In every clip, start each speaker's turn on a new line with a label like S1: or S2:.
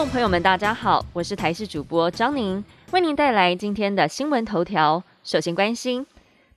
S1: 众朋友们，大家好，我是台视主播张宁，为您带来今天的新闻头条。首先关心，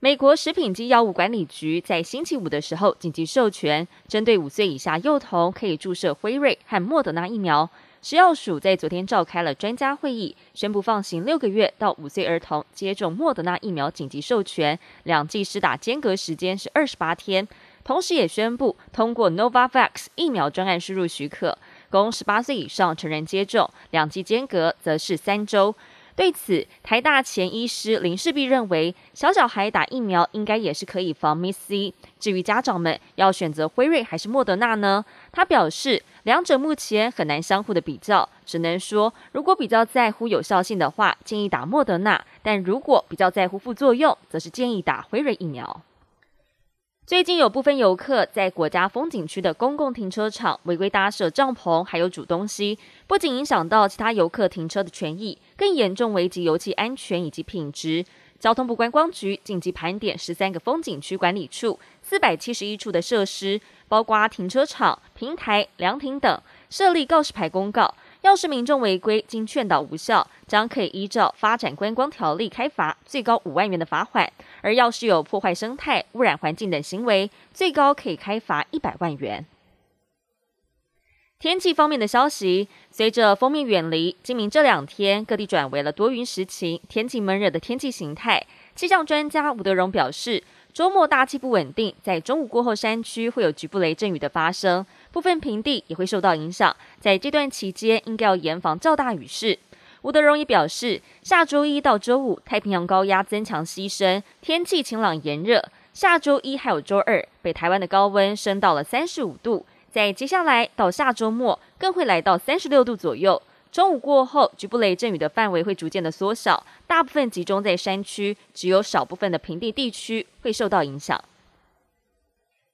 S1: 美国食品及药物管理局在星期五的时候紧急授权，针对五岁以下幼童可以注射辉瑞和莫德纳疫苗。食药署在昨天召开了专家会议，宣布放行六个月到五岁儿童接种莫德纳疫苗紧急授权，两剂施打间隔时间是二十八天。同时也宣布通过 Novavax 疫苗专案输入许可。供十八岁以上成人接种，两剂间隔则是三周。对此，台大前医师林世璧认为，小小孩打疫苗应该也是可以防 Miss C。至于家长们要选择辉瑞还是莫德纳呢？他表示，两者目前很难相互的比较，只能说如果比较在乎有效性的话，建议打莫德纳；但如果比较在乎副作用，则是建议打辉瑞疫苗。最近有部分游客在国家风景区的公共停车场违规搭设帐篷，还有煮东西，不仅影响到其他游客停车的权益，更严重危及油气安全以及品质。交通部观光局紧急盘点十三个风景区管理处四百七十一处的设施，包括停车场、平台、凉亭等，设立告示牌公告。要是民众违规，经劝导无效，将可以依照《发展观光条例》开罚，最高五万元的罚款；而要是有破坏生态、污染环境等行为，最高可以开罚一百万元。天气方面的消息，随着封面远离，今明这两天各地转为了多云时晴、天气闷热的天气形态。气象专家吴德荣表示。周末大气不稳定，在中午过后，山区会有局部雷阵雨的发生，部分平地也会受到影响。在这段期间，应该要严防较大雨势。吴德荣也表示，下周一到周五，太平洋高压增强西伸，天气晴朗炎热。下周一还有周二，北台湾的高温升到了三十五度，在接下来到下周末，更会来到三十六度左右。中午过后，局部雷阵雨的范围会逐渐的缩小，大部分集中在山区，只有少部分的平地地区会受到影响。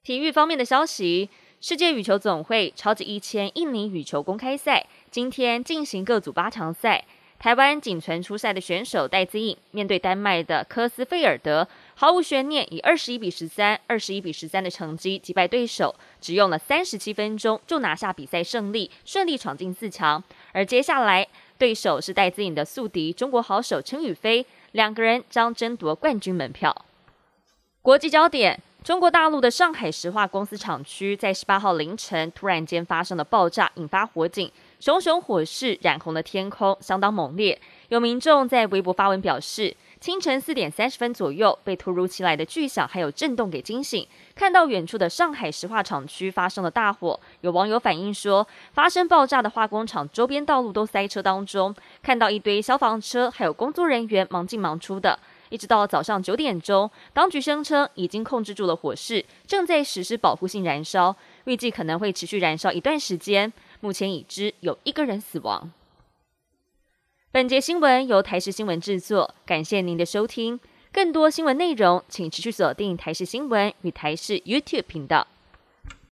S1: 体育方面的消息，世界羽球总会超级一千印尼羽球公开赛今天进行各组八强赛。台湾仅存出赛的选手戴资颖面对丹麦的科斯菲尔德，毫无悬念以二十一比十三、二十一比十三的成绩击败对手，只用了三十七分钟就拿下比赛胜利，顺利闯进四强。而接下来对手是戴资颖的宿敌中国好手陈雨菲，两个人将争夺冠军门票。国际焦点：中国大陆的上海石化公司厂区在十八号凌晨突然间发生了爆炸，引发火警。熊熊火势染红了天空，相当猛烈。有民众在微博发文表示，清晨四点三十分左右被突如其来的巨响还有震动给惊醒，看到远处的上海石化厂区发生了大火。有网友反映说，发生爆炸的化工厂周边道路都塞车当中，看到一堆消防车还有工作人员忙进忙出的。一直到早上九点钟，当局声称已经控制住了火势，正在实施保护性燃烧，预计可能会持续燃烧一段时间。目前已知有一个人死亡。本节新闻由台视新闻制作，感谢您的收听。更多新闻内容，请持续锁定台视新闻与台视 YouTube 频道。